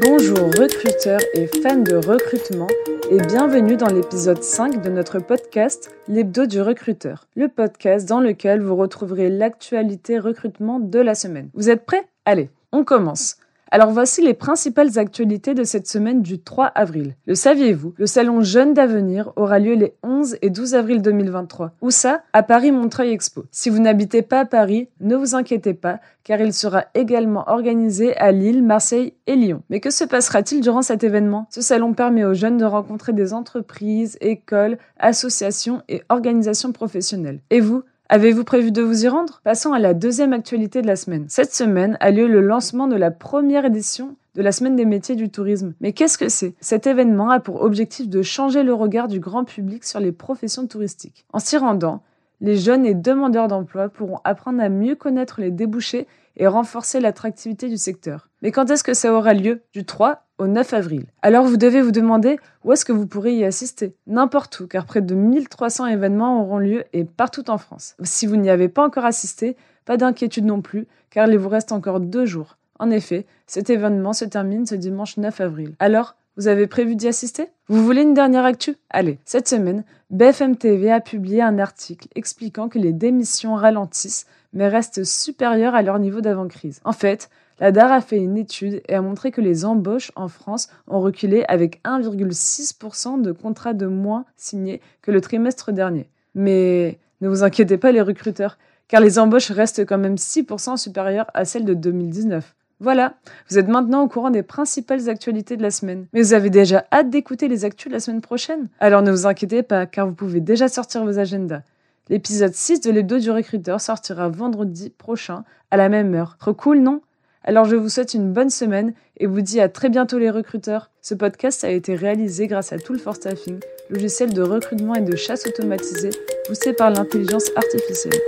Bonjour recruteurs et fans de recrutement et bienvenue dans l'épisode 5 de notre podcast L'hebdo du recruteur, le podcast dans lequel vous retrouverez l'actualité recrutement de la semaine. Vous êtes prêts? Allez, on commence. Alors voici les principales actualités de cette semaine du 3 avril. Le saviez-vous Le salon Jeunes d'Avenir aura lieu les 11 et 12 avril 2023. Où ça? À Paris Montreuil Expo. Si vous n'habitez pas à Paris, ne vous inquiétez pas, car il sera également organisé à Lille, Marseille et Lyon. Mais que se passera-t-il durant cet événement? Ce salon permet aux jeunes de rencontrer des entreprises, écoles, associations et organisations professionnelles. Et vous? Avez-vous prévu de vous y rendre? Passons à la deuxième actualité de la semaine. Cette semaine a lieu le lancement de la première édition de la semaine des métiers du tourisme. Mais qu'est-ce que c'est? Cet événement a pour objectif de changer le regard du grand public sur les professions touristiques. En s'y rendant, les jeunes et demandeurs d'emploi pourront apprendre à mieux connaître les débouchés et renforcer l'attractivité du secteur. Mais quand est-ce que ça aura lieu? Du 3 au 9 avril. Alors vous devez vous demander où est-ce que vous pourrez y assister N'importe où, car près de 1300 événements auront lieu et partout en France. Si vous n'y avez pas encore assisté, pas d'inquiétude non plus, car il vous reste encore deux jours. En effet, cet événement se termine ce dimanche 9 avril. Alors, vous avez prévu d'y assister? Vous voulez une dernière actu? Allez, cette semaine, BFM TV a publié un article expliquant que les démissions ralentissent mais restent supérieures à leur niveau d'avant-crise. En fait, la DAR a fait une étude et a montré que les embauches en France ont reculé avec 1,6% de contrats de moins signés que le trimestre dernier. Mais ne vous inquiétez pas les recruteurs, car les embauches restent quand même 6% supérieures à celles de 2019. Voilà, vous êtes maintenant au courant des principales actualités de la semaine. Mais vous avez déjà hâte d'écouter les actus de la semaine prochaine? Alors ne vous inquiétez pas, car vous pouvez déjà sortir vos agendas. L'épisode 6 de l'hebdo du recruteur sortira vendredi prochain à la même heure. Trop cool, non? Alors je vous souhaite une bonne semaine et vous dis à très bientôt les recruteurs. Ce podcast a été réalisé grâce à Tool for Staffing, logiciel de recrutement et de chasse automatisé poussé par l'intelligence artificielle.